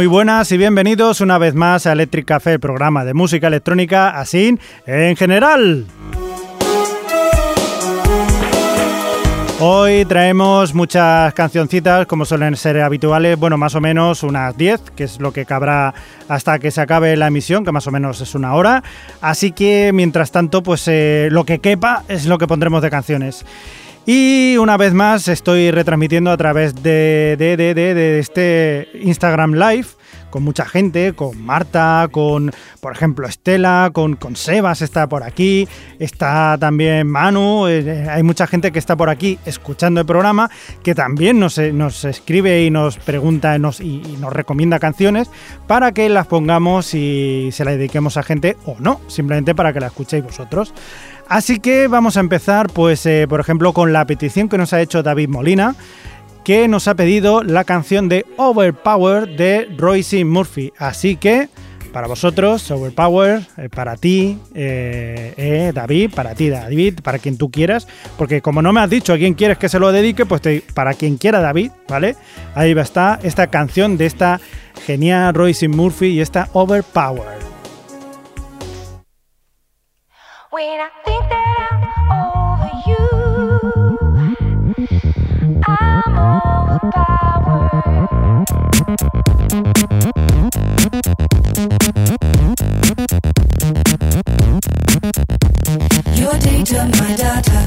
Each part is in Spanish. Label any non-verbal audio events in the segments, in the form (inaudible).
Muy buenas y bienvenidos una vez más a Electric Café, programa de música electrónica así en general. Hoy traemos muchas cancioncitas, como suelen ser habituales, bueno, más o menos unas 10, que es lo que cabrá hasta que se acabe la emisión, que más o menos es una hora. Así que, mientras tanto, pues eh, lo que quepa es lo que pondremos de canciones. Y una vez más estoy retransmitiendo a través de, de, este Instagram Live con mucha gente, con Marta, con, por ejemplo, Estela, con, con Sebas está por aquí, está también Manu, eh, hay mucha gente que está por aquí escuchando el programa, que también nos, eh, nos escribe y nos pregunta y, y, nos recomienda canciones para que las pongamos y se las dediquemos a gente o no, simplemente para que la escuchéis vosotros. Así que vamos a empezar, pues, eh, por ejemplo, con la petición que nos ha hecho David Molina que nos ha pedido la canción de Overpower de Royce Murphy. Así que, para vosotros, Overpower, eh, para ti, eh, David, para ti, David, para quien tú quieras, porque como no me has dicho a quién quieres que se lo dedique, pues para quien quiera David, ¿vale? Ahí va está esta canción de esta genial Royce Murphy y esta Overpower. When I think that I'm over you, I'm Your data, my data.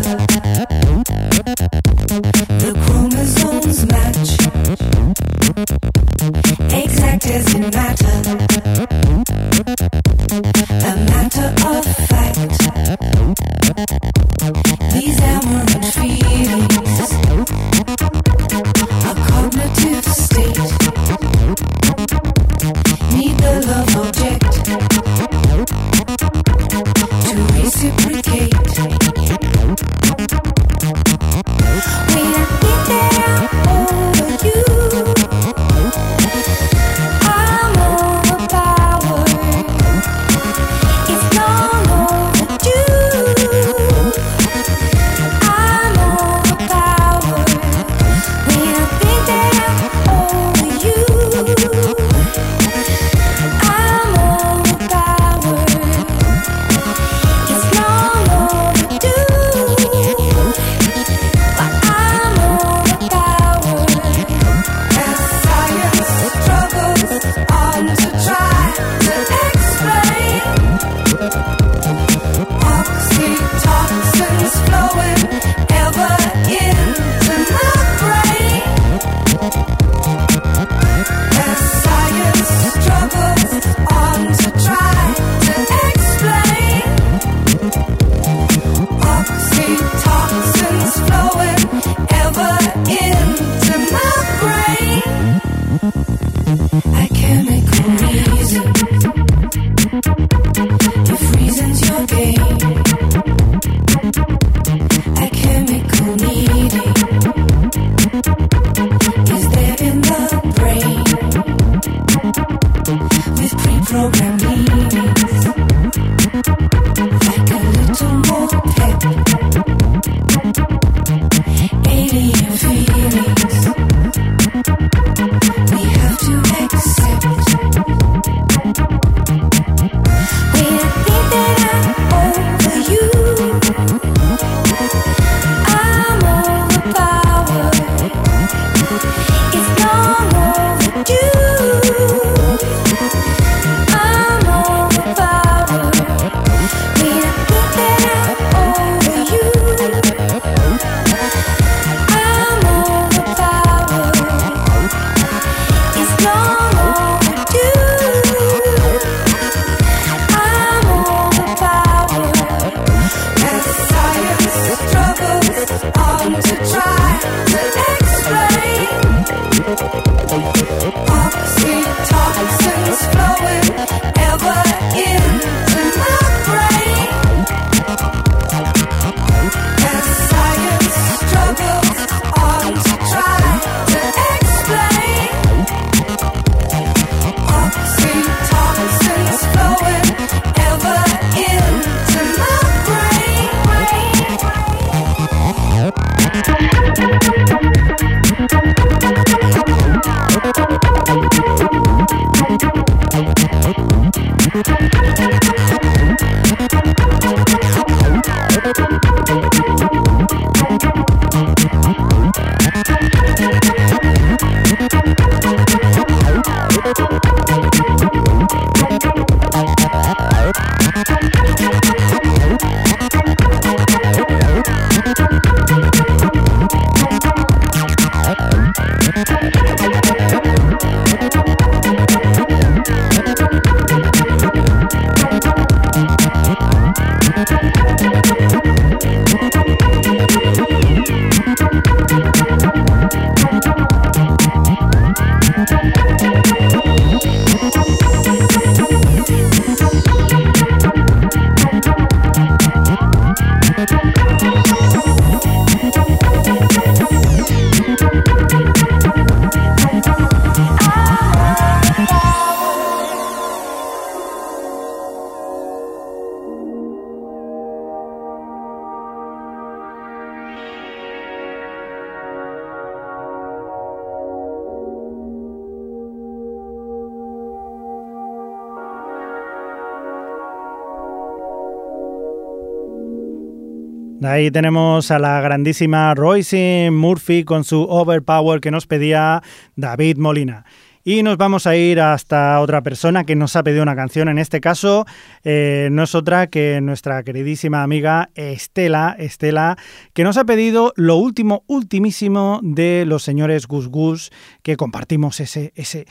Ahí tenemos a la grandísima Royce Murphy con su Overpower que nos pedía David Molina. Y nos vamos a ir hasta otra persona que nos ha pedido una canción. En este caso, eh, no es otra que nuestra queridísima amiga Estela, Estela, que nos ha pedido lo último, ultimísimo de los señores Gus Gus, que compartimos ese, ese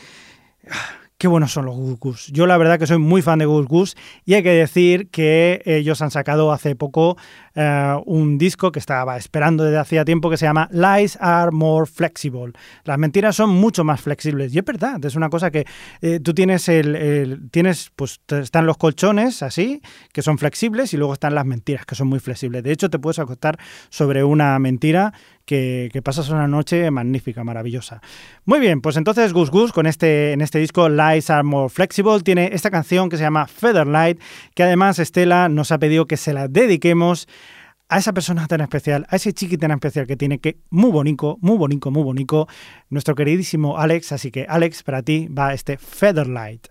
Qué buenos son los Gus. Yo la verdad que soy muy fan de Gus y hay que decir que ellos han sacado hace poco eh, un disco que estaba esperando desde hacía tiempo que se llama Lies Are More Flexible. Las mentiras son mucho más flexibles y es verdad, es una cosa que eh, tú tienes el, tienes pues están los colchones así que son flexibles y luego están las mentiras que son muy flexibles. De hecho te puedes acostar sobre una mentira que, pasas una noche magnífica, maravillosa. Muy bien, pues entonces Gus Gus con este, en este disco Lies Are More Flexible tiene esta canción que se llama Featherlight, que además Estela nos ha pedido que se la dediquemos a esa persona tan especial, a ese chiqui tan especial que tiene, que muy bonito, muy bonito, muy bonito, nuestro queridísimo Alex. Así que Alex, para ti va este Featherlight.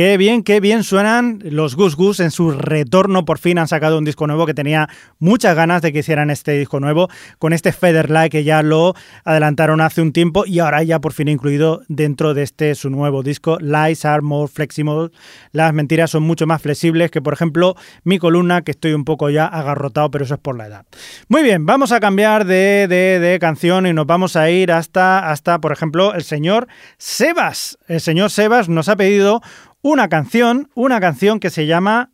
Qué bien, qué bien suenan los Gus Gus en su retorno. Por fin han sacado un disco nuevo que tenía muchas ganas de que hicieran este disco nuevo con este Featherlight que ya lo adelantaron hace un tiempo y ahora ya por fin incluido dentro de este su nuevo disco Lies are more flexible. Las mentiras son mucho más flexibles que por ejemplo mi columna que estoy un poco ya agarrotado, pero eso es por la edad. Muy bien, vamos a cambiar de, de, de canción y nos vamos a ir hasta, hasta por ejemplo el señor Sebas. El señor Sebas nos ha pedido una canción, una canción que se llama...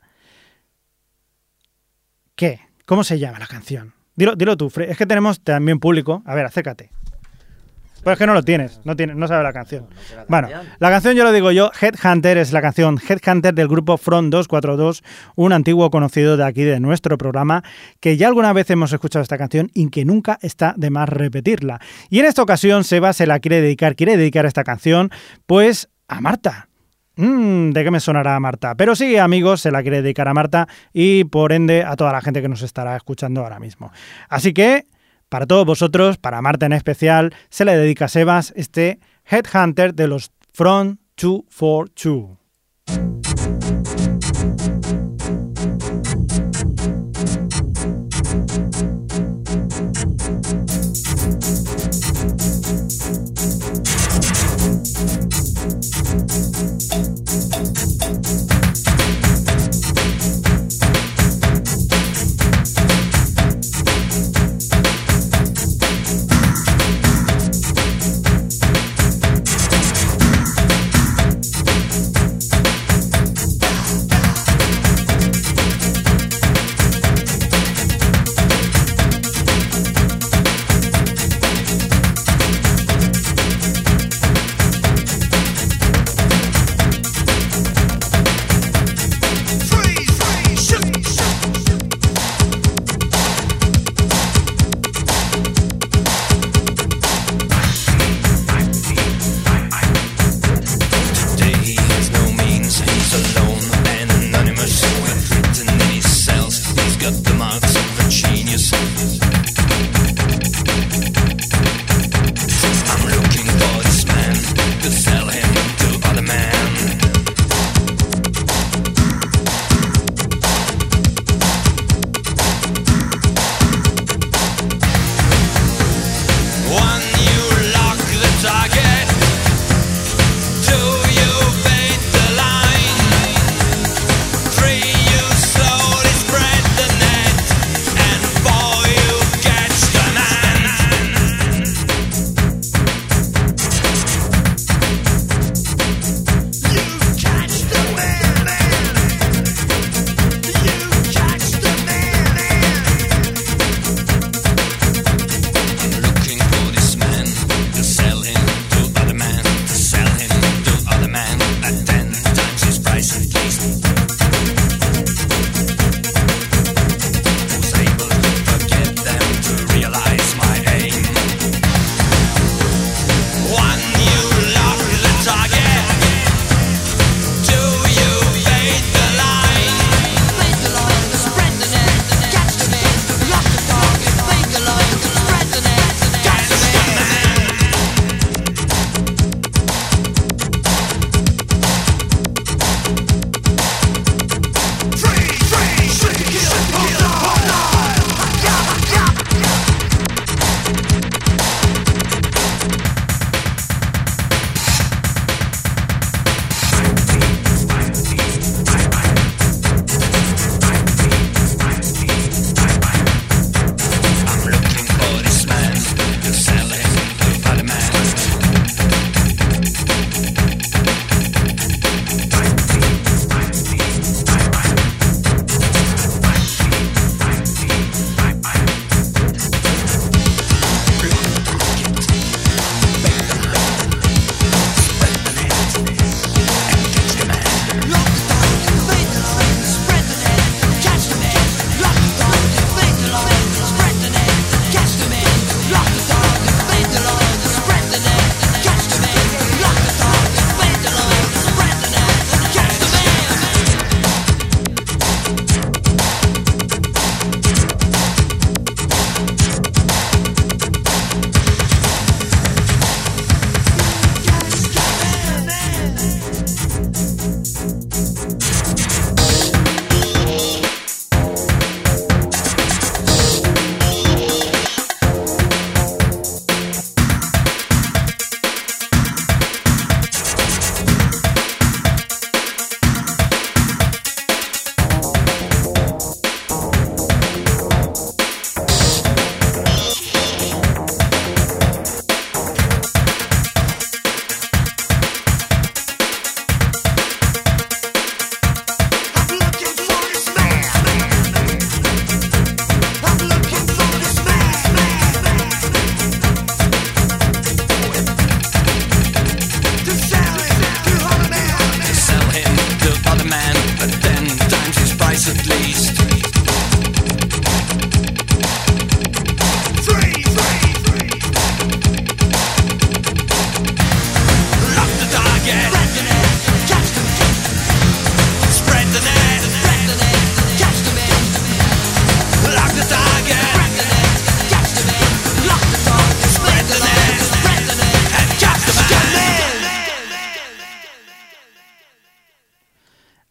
¿Qué? ¿Cómo se llama la canción? Dilo, dilo tú, es que tenemos también público. A ver, acércate. Pues es que no lo tienes, no tienes, no sabes la canción. Bueno, la canción yo lo digo yo, Headhunter es la canción Headhunter del grupo Front 242, un antiguo conocido de aquí de nuestro programa, que ya alguna vez hemos escuchado esta canción y que nunca está de más repetirla. Y en esta ocasión Seba se la quiere dedicar, quiere dedicar esta canción, pues a Marta. Mm, ¿De qué me sonará Marta? Pero sí, amigos, se la quiere dedicar a Marta y por ende a toda la gente que nos estará escuchando ahora mismo. Así que, para todos vosotros, para Marta en especial, se le dedica a Sebas este Headhunter de los Front 242.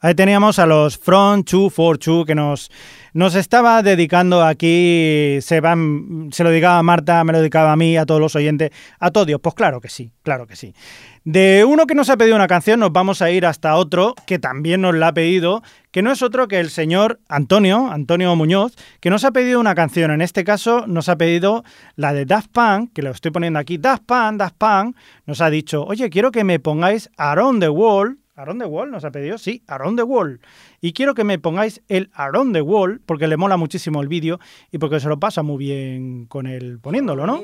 Ahí teníamos a los Front 242 que nos, nos estaba dedicando aquí, se, van, se lo dedicaba a Marta, me lo dedicaba a mí, a todos los oyentes, a todos. Pues claro que sí, claro que sí. De uno que nos ha pedido una canción nos vamos a ir hasta otro que también nos la ha pedido, que no es otro que el señor Antonio, Antonio Muñoz, que nos ha pedido una canción. En este caso nos ha pedido la de Daft Punk, que lo estoy poniendo aquí. Daft Punk, Daft Punk, nos ha dicho, oye, quiero que me pongáis Around the Wall. Around the Wall nos ha pedido, sí, Around the Wall. Y quiero que me pongáis el Around the Wall, porque le mola muchísimo el vídeo y porque se lo pasa muy bien con él poniéndolo, ¿no?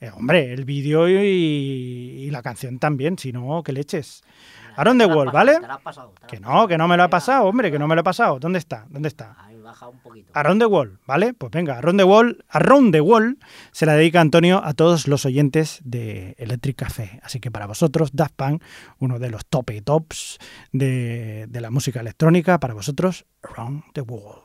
Eh, hombre, el vídeo y, la canción también, si no, que leches. Aaron the Wall, ¿vale? que no, que no me lo ha pasado, hombre, que no me lo ha pasado. ¿Dónde está? ¿Dónde está? Ahí baja un. Around the Wall, ¿vale? Pues venga, Around the Wall, Around the Wall se la dedica Antonio a todos los oyentes de Electric Café. Así que para vosotros, Daft Punk, uno de los top y tops de, la música electrónica, para vosotros, Around the Wall.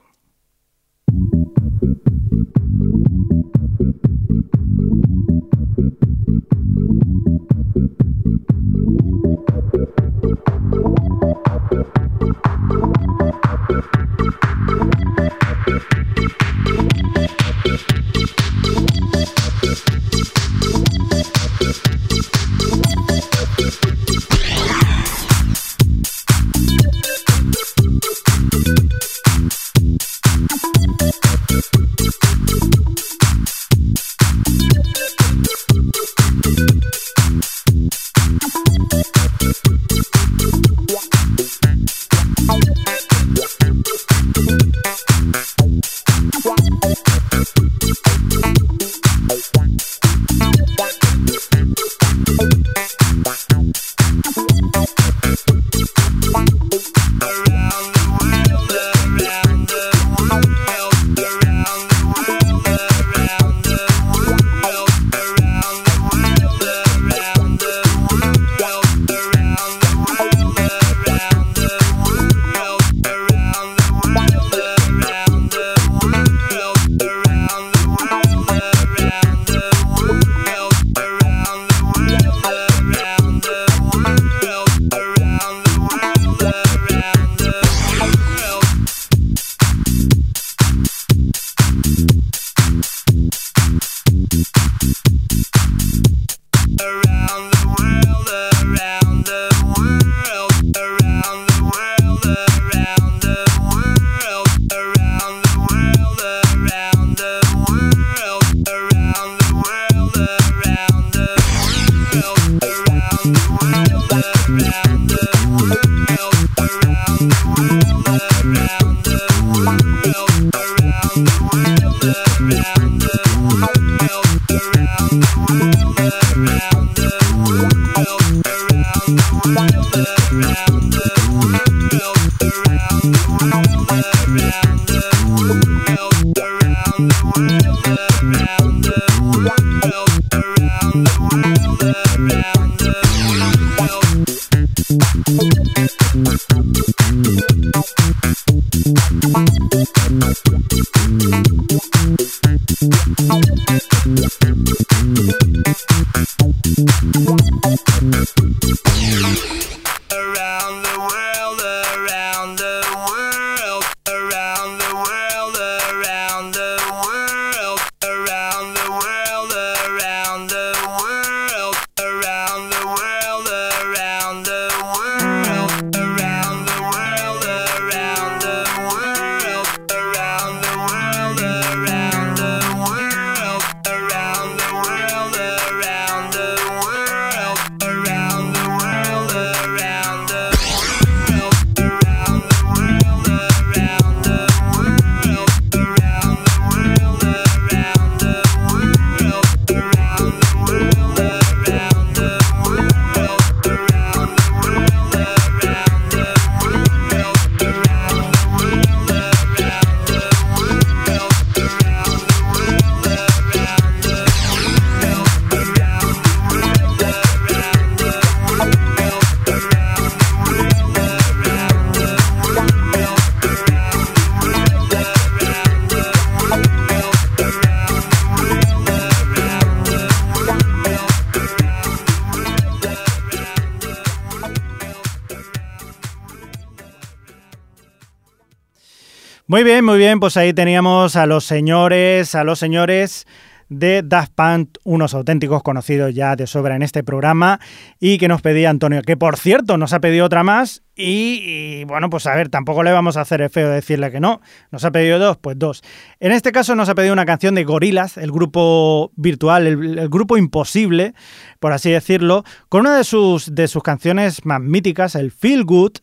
Muy bien, muy bien, pues ahí teníamos a los señores, a los señores de Daft Punk, unos auténticos conocidos ya de sobra en este programa, y que nos pedía Antonio, que por cierto nos ha pedido otra más, y, bueno, pues a ver, tampoco le vamos a hacer el feo decirle que no, nos ha pedido dos, pues dos. En este caso nos ha pedido una canción de Gorilas, el grupo virtual, el, grupo imposible, por así decirlo, con una de sus, de sus canciones más míticas, el Feel Good,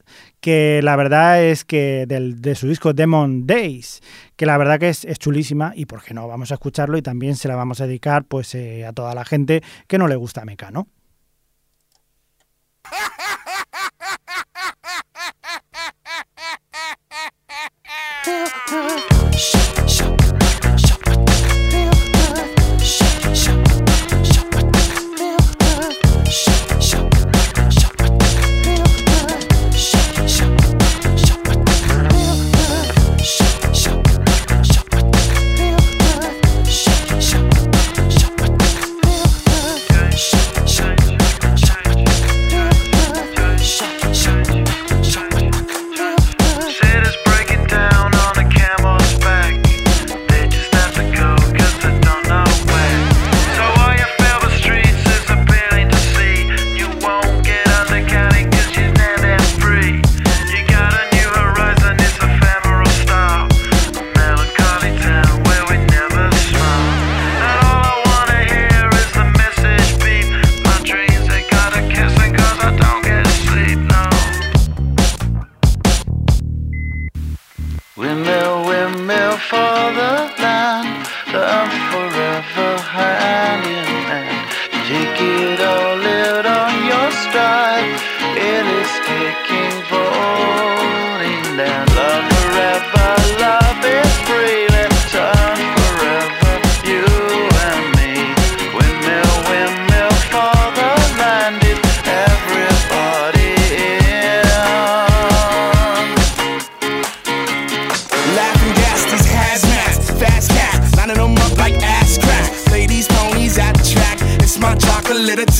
que la verdad es que de su disco Demon Days, que la verdad que es, chulísima y por qué no, vamos a escucharlo y también se la vamos a dedicar pues eh, a toda la gente que no le gusta Mecano. (laughs)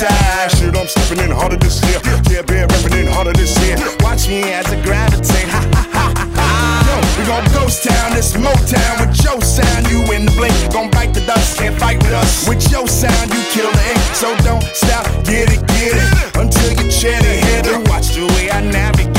side. Shoot, I'm stepping in harder this year. Yeah, been repping in harder this year. Watch me as I gravitate. Ha ha ha ha ha. We gon' ghost town, this Motown with your sound. You in the blink, gon' bite the dust, can't fight with us. With your sound, you kill the ink. So don't stop, get it, get it. Until you chat it, hit it. Watch the way I navigate.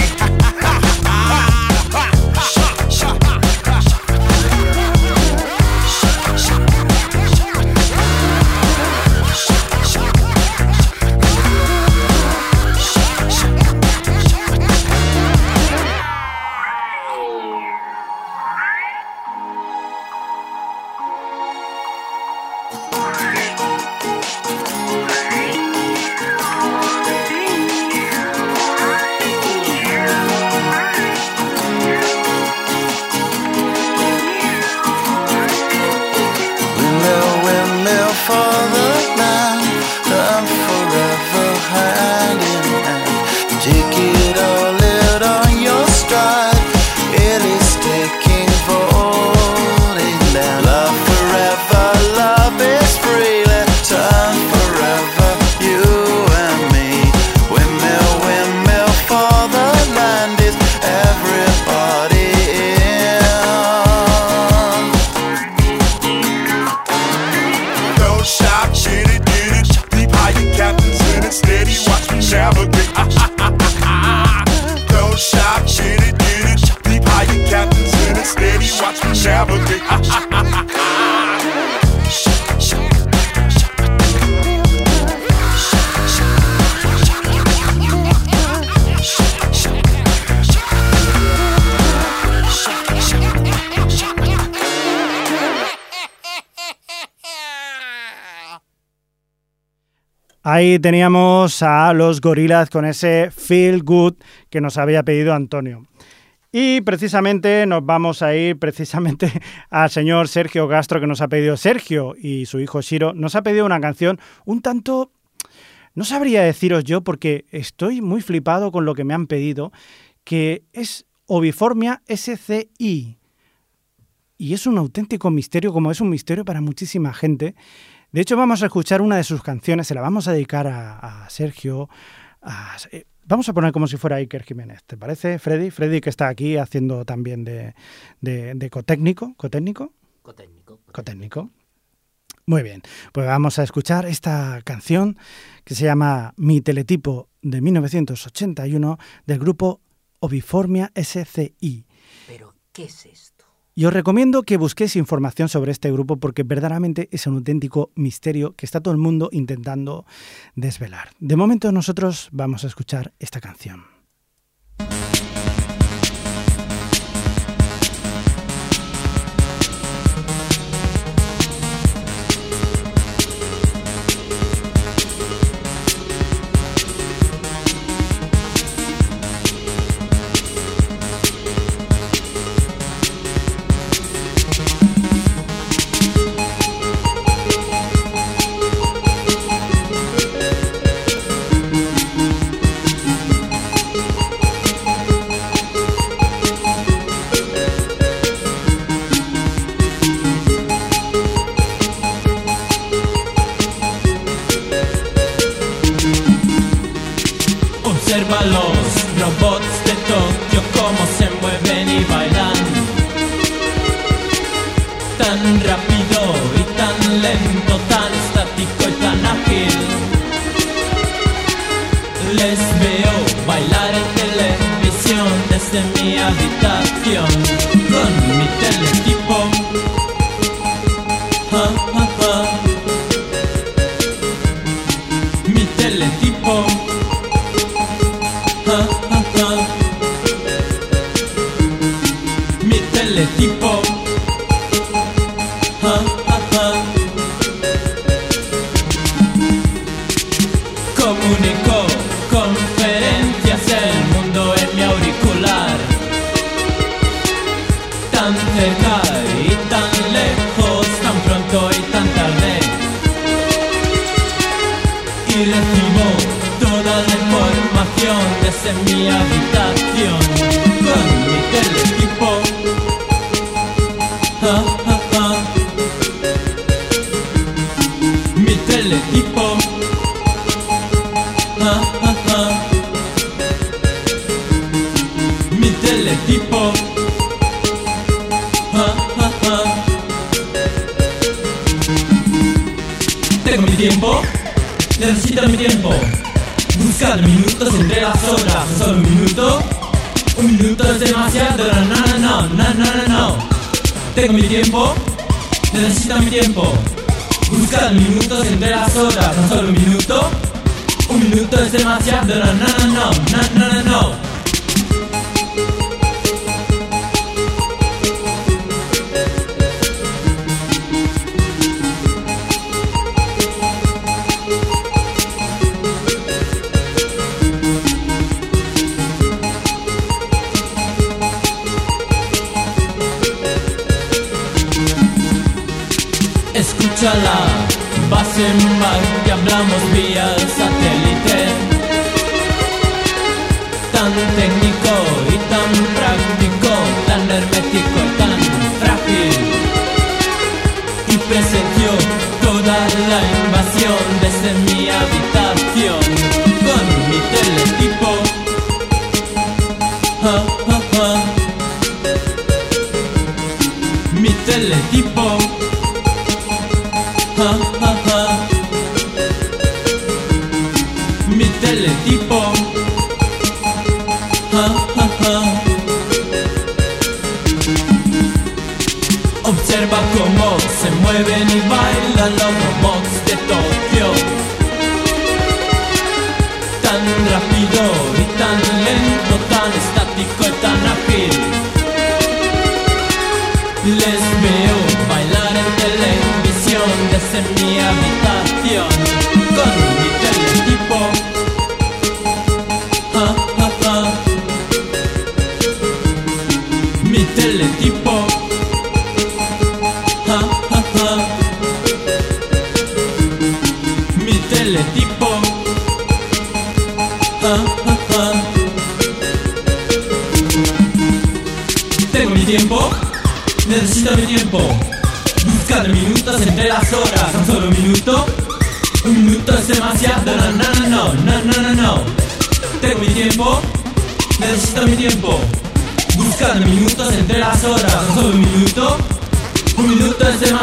Ahí teníamos a los gorilas con ese feel good que nos había pedido Antonio. Y precisamente nos vamos a ir precisamente (laughs) al señor Sergio Castro que nos ha pedido Sergio y su hijo Shiro nos ha pedido una canción un tanto no sabría deciros yo porque estoy muy flipado con lo que me han pedido que es Oviformia SCI. Y es un auténtico misterio, como es un misterio para muchísima gente. De hecho, vamos a escuchar una de sus canciones, se la vamos a dedicar a, Sergio, vamos a poner como si fuera Iker Jiménez, ¿te parece, Freddy? Freddy que está aquí haciendo también de, de, de cotécnico, cotécnico. Cotécnico. Cotécnico. Muy bien, pues vamos a escuchar esta canción que se llama Mi teletipo de 1981 del grupo Obiformia SCI. ¿Pero qué es esto? Y os recomiendo que busquéis información sobre este grupo porque verdaderamente es un auténtico misterio que está todo el mundo intentando desvelar. De momento nosotros vamos a escuchar esta canción. Un minuto es demasiado, no, no, no, no, no, no, no. Ojalá pasen mal que hablamos vía satélite. Tan técnico y tan práctico, tan hermético y tan frágil. Y presenció toda la invasión desde mi habitación con mi teletipo. Ah.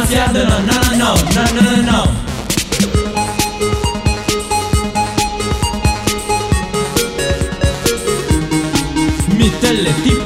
Demasiado, no, no, no, no, no, no, no. Mi.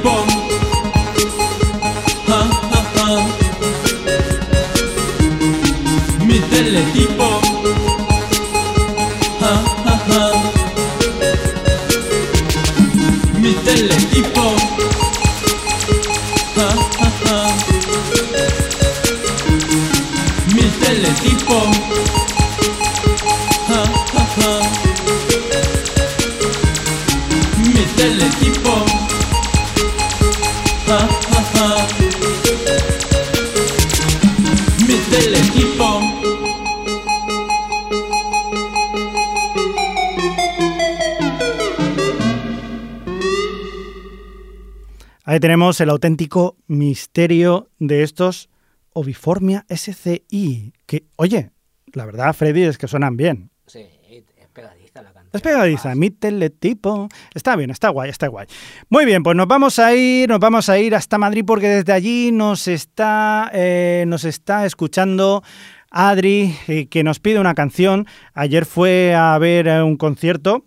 Ahí tenemos el auténtico misterio de estos Oviformia SCI. Que, oye, la verdad, Freddy, es que suenan bien. Sí, es pegadiza la canción. Es pegadiza, mi teletipo. Está bien, está guay, está guay. Muy bien, pues nos vamos a ir, nos vamos a ir hasta Madrid porque desde allí nos está, eh, nos está escuchando Adri, eh, que nos pide una canción. Ayer fue a ver eh, un concierto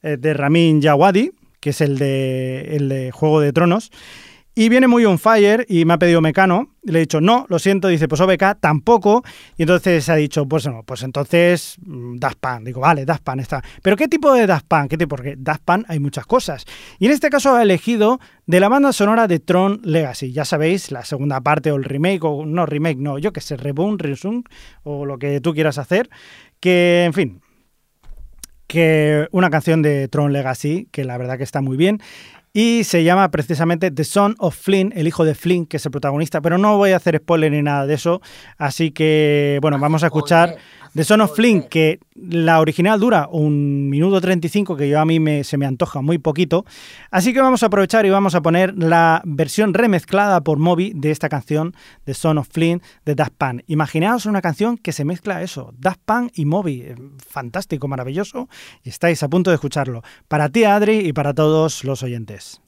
eh, de Ramin Jawadi, que es el de, el de Juego de Tronos. Y viene muy on fire y me ha pedido Mecano. Le he dicho, no, lo siento. Dice, pues OBK tampoco. Y entonces ha dicho, pues no, pues entonces mm, Daft Punk. Digo, vale, Daft Punk está. Pero ¿qué tipo de Daft Punk? ¿Qué tipo? Porque Daft Punk hay muchas cosas. Y en este caso ha elegido de la banda sonora de Tron Legacy. Ya sabéis, la segunda parte o el remake, o no remake, no, yo que sé, reboot, resume, o lo que tú quieras hacer. Que, en fin, que una canción de Tron Legacy, que la verdad que está muy bien. Y se llama precisamente The Son of Flynn, el hijo de Flynn, que es el protagonista, pero no voy a hacer spoiler ni nada de eso. Así que, bueno, vamos a escuchar The Son of Flynn, que la original dura un minuto 35, que yo a mí me, se me antoja muy poquito. Así que vamos a aprovechar y vamos a poner la versión remezclada por Moby de esta canción, The Son of Flynn, de Daft Punk. Imaginaos una canción que se mezcla eso, Daft Punk y Moby. Eh, Fantástico, maravilloso. Y estáis a punto de escucharlo. Para ti, Adri, y para todos los oyentes.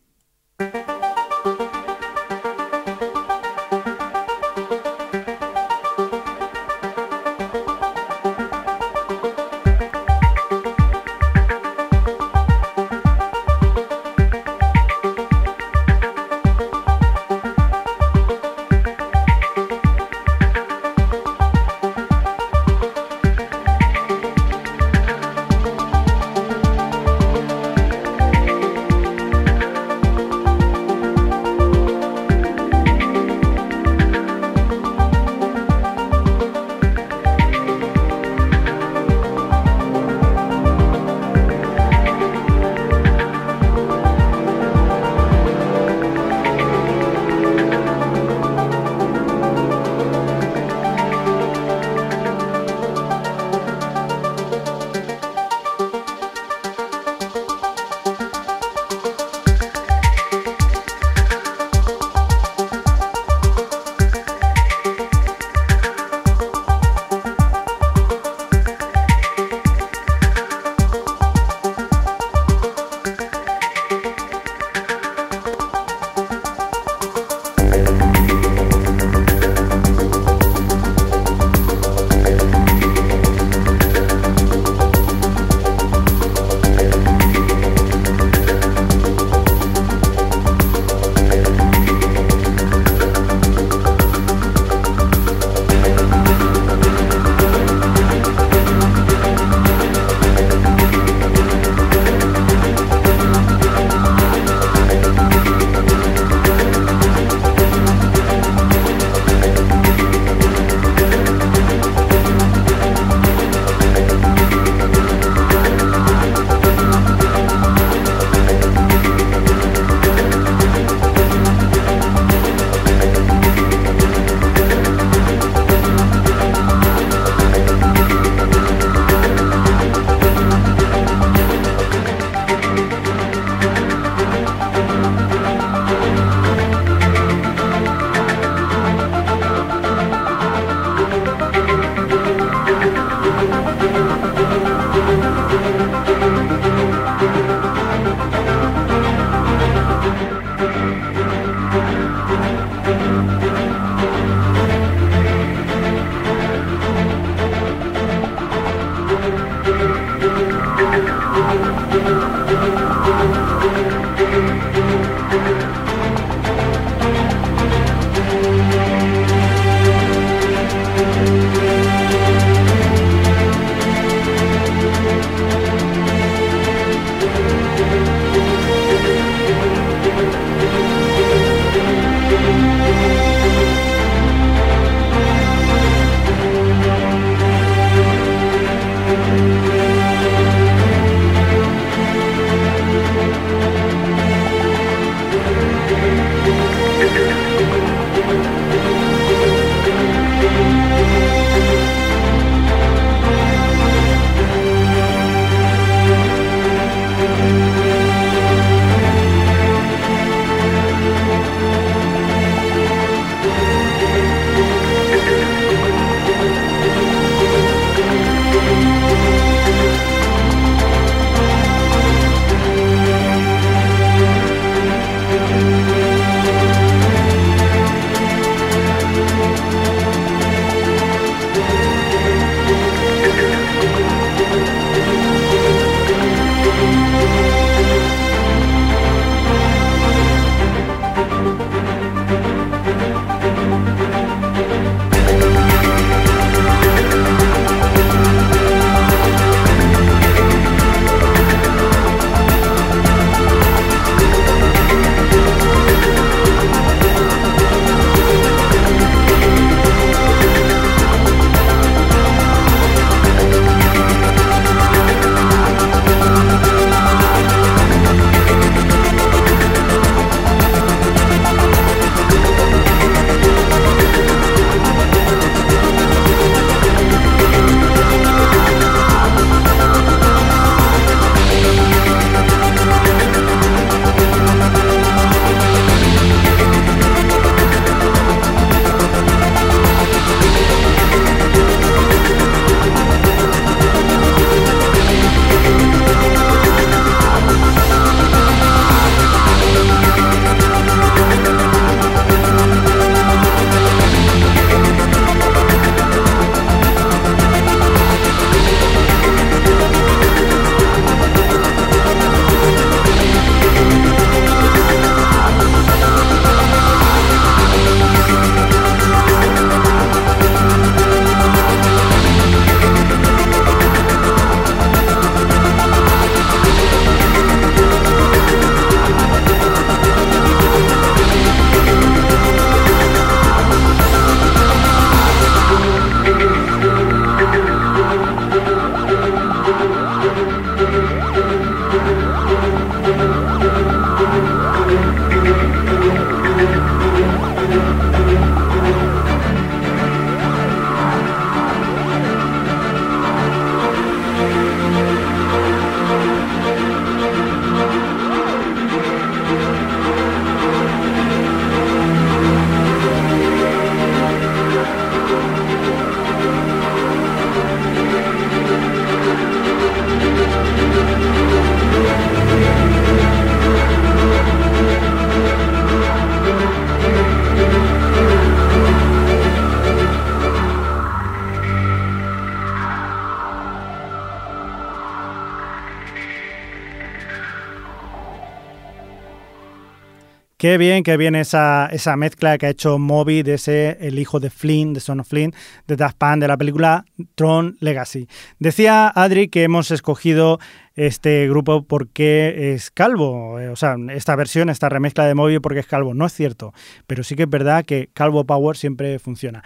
Qué bien, qué bien esa, esa mezcla que ha hecho Moby de ese El hijo de Flynn, de Son of Flynn, de Daft Punk, de la película Tron Legacy. Decía Adri que hemos escogido este grupo porque es calvo, eh, o sea, esta versión, esta remezcla de Moby porque es calvo. No es cierto, pero sí que es verdad que Calvo Power siempre funciona.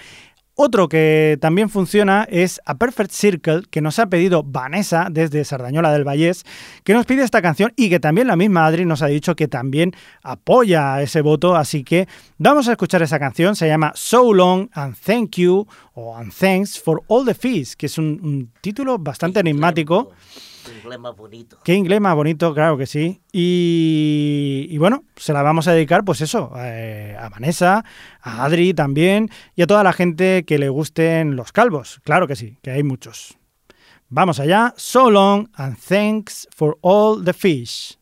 Otro que también funciona es A Perfect Circle, que nos ha pedido Vanessa desde Sardañola del Vallés, que nos pide esta canción y que también la misma Adri nos ha dicho que también apoya ese voto, así que vamos a escuchar esa canción, se llama So Long and Thank You o And Thanks for All the Fees, que es un, un título bastante enigmático. Qué inglés más bonito. Qué inglés más bonito, claro que sí. Y, y bueno, se la vamos a dedicar, pues eso, eh, a Vanessa, a Adri también, y a toda la gente que le gusten los calvos. Claro que sí, que hay muchos. Vamos allá. So long and thanks for all the fish.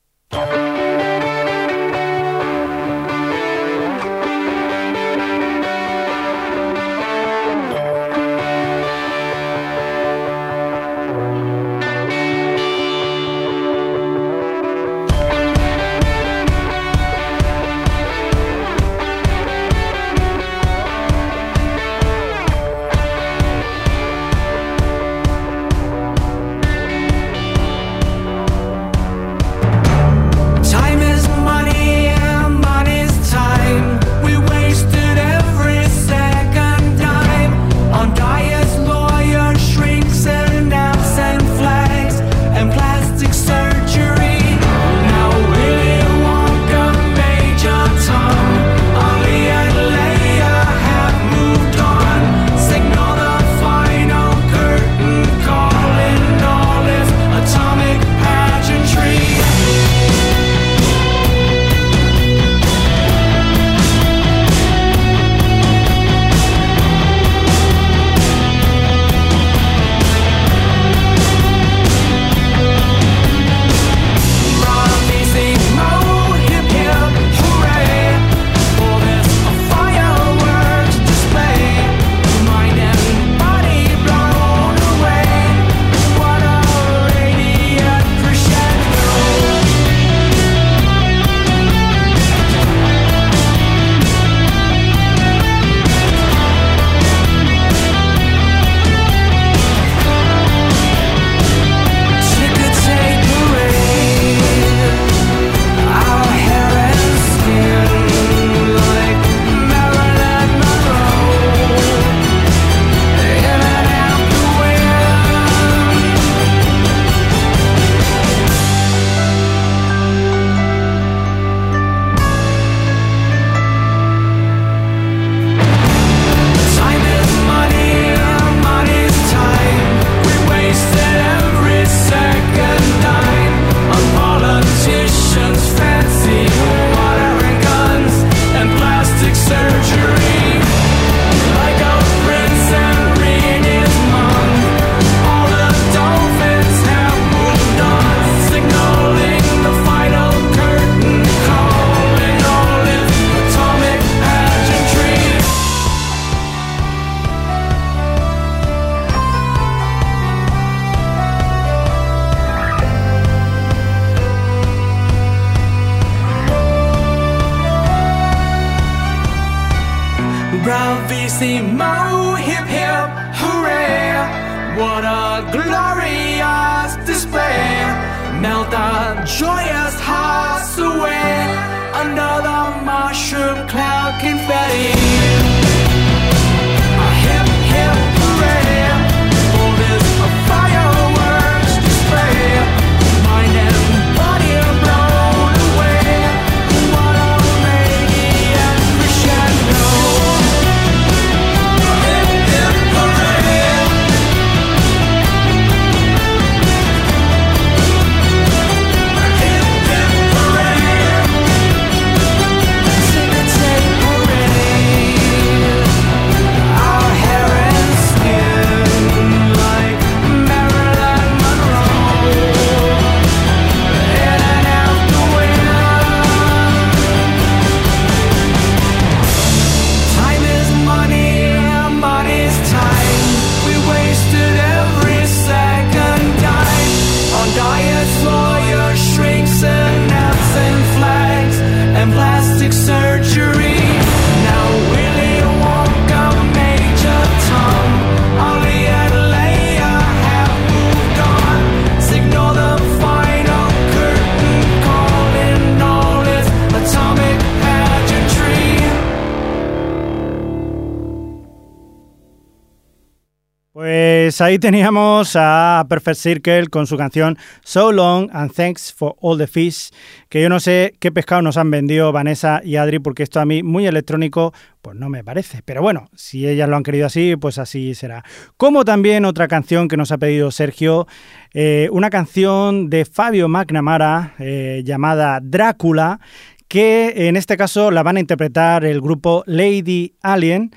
Pues ahí teníamos a Perfect Circle con su canción So Long and Thanks for All the Fish, que yo no sé qué pescado nos han vendido Vanessa y Adri, porque esto a mí muy electrónico, pues no me parece. Pero bueno, si ellas lo han querido así, pues así será. Como también otra canción que nos ha pedido Sergio, eh, una canción de Fabio McNamara eh, llamada Drácula, que en este caso la van a interpretar el grupo Lady Alien.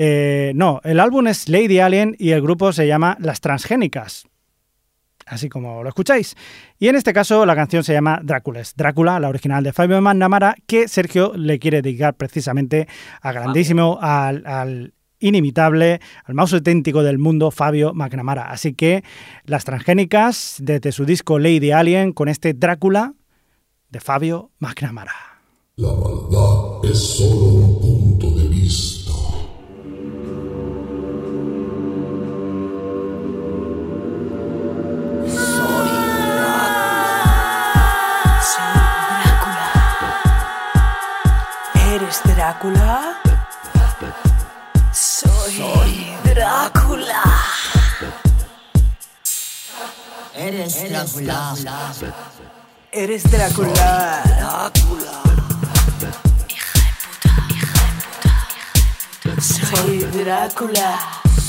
Eh, no, el álbum es Lady Alien y el grupo se llama Las Transgénicas. Así como lo escucháis. Y en este caso la canción se llama Dráculas. Drácula, la original de Fabio McNamara, que Sergio le quiere dedicar precisamente a grandísimo, al, al inimitable, al más auténtico del mundo, Fabio McNamara. Así que Las Transgénicas, desde su disco Lady Alien, con este Drácula de Fabio McNamara. La maldad es solo un punto Drácula? Soy, Drácula. Eres Drácula. Eres Drácula. Drácula. Soy Drácula.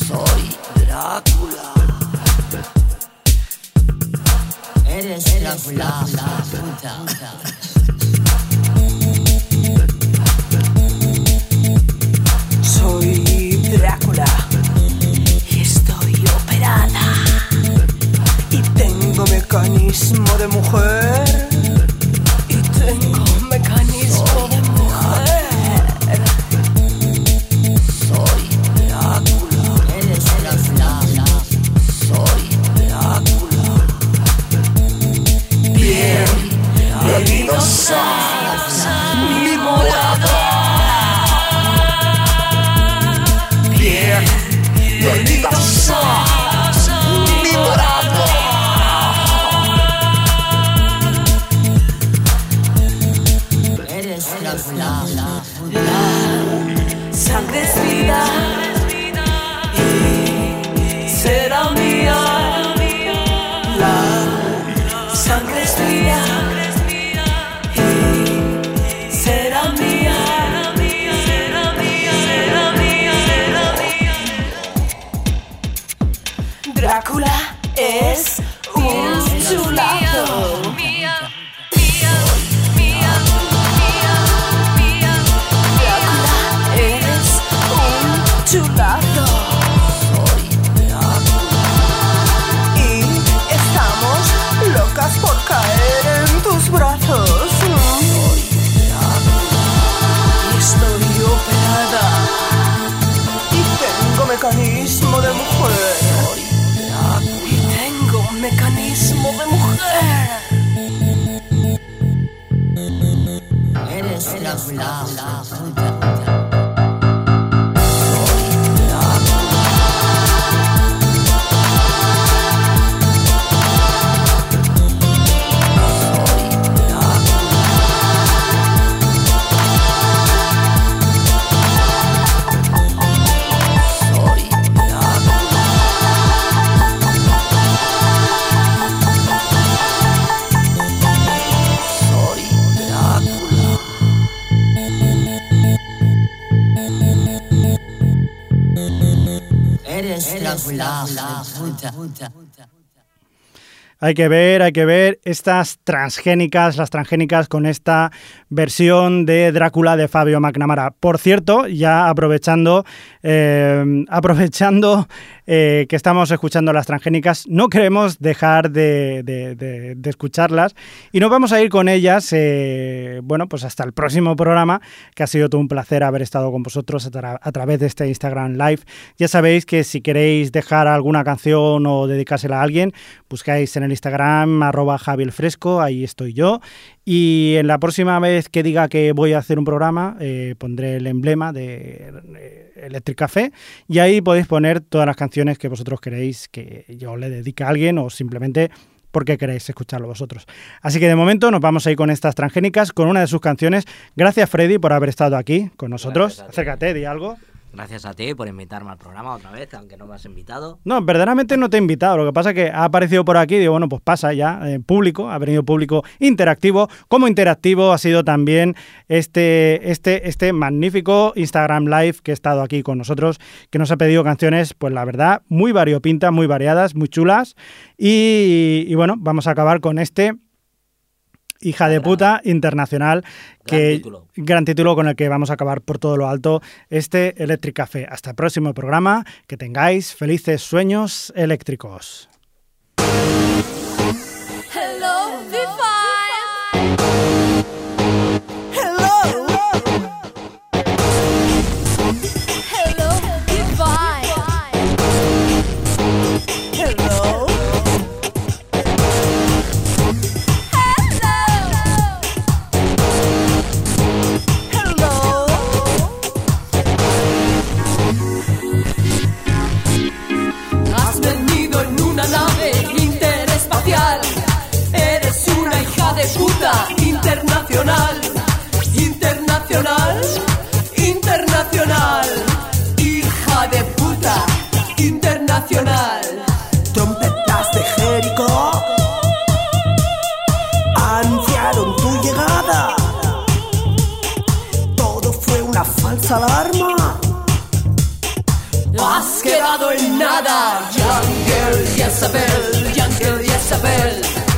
Soy Drácula. Eres Drácula. Soy Drácula. Y estoy operada. Y tengo mecanismo de mujer. Y tengo mecanismo de mujer. Soy Drácula. Eres. Soy Drácula. A mi Hay que ver, hay que ver estas transgénicas, las transgénicas con esta versión de Drácula de Fabio McNamara. Por cierto, ya aprovechando, eh, (laughs) aprovechando eh, que estamos escuchando las transgénicas, no queremos dejar de, escucharlas y nos vamos a ir con ellas, eh, bueno, pues hasta el próximo programa, que ha sido todo un placer haber estado con vosotros a, tra- a través de este Instagram Live. Ya sabéis que si queréis dejar alguna canción o dedicársela a alguien, buscáis en el Instagram, arroba Javier Fresco, ahí estoy yo. Y en la próxima vez que diga que voy a hacer un programa, eh, pondré el emblema de eh, Electric Café y ahí podéis poner todas las canciones que vosotros queréis que yo le dedique a alguien o simplemente porque queréis escucharlo vosotros. Así que de momento nos vamos a ir con estas transgénicas, con una de sus canciones. Gracias Freddy por haber estado aquí con nosotros. Acércate, di algo. Gracias a ti por invitarme al programa otra vez, aunque no me has invitado. No, verdaderamente no te he invitado. Lo que pasa es que ha aparecido por aquí digo, bueno, pues pasa ya, eh, público, ha venido público interactivo. Como interactivo ha sido también este, este, este magnífico Instagram Live que ha estado aquí con nosotros, que nos ha pedido canciones, pues la verdad, muy variopintas, muy variadas, muy chulas. Y bueno, vamos a acabar con este Hija de puta internacional, que título. gran título con el que vamos a acabar por todo lo alto este Electric Café. Hasta el próximo programa, que tengáis felices sueños eléctricos. Internacional. Internacional. Hija de puta internacional. Trompetas de Jericó anunciaron tu llegada. Todo fue una falsa alarma. Has quedado en nada. Jungle Jezabel. Jungle Jezabel. Jungle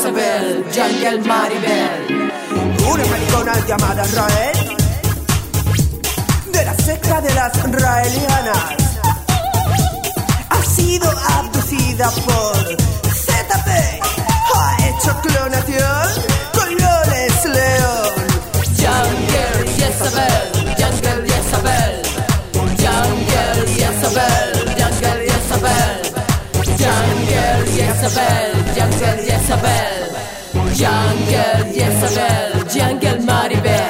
Jezabel. Jungle Maribel. Una maricona llamada Rael de la secta de las raelianas ha sido abducida por ZP. Ha hecho clonación con Loles León. Jungle Jezabel. Jungle Jezabel. Jungle Jezabel. Jungle Jezabel. Jungle Jungle, girl Jezebel. Young girl Jezebel. Young Maribel.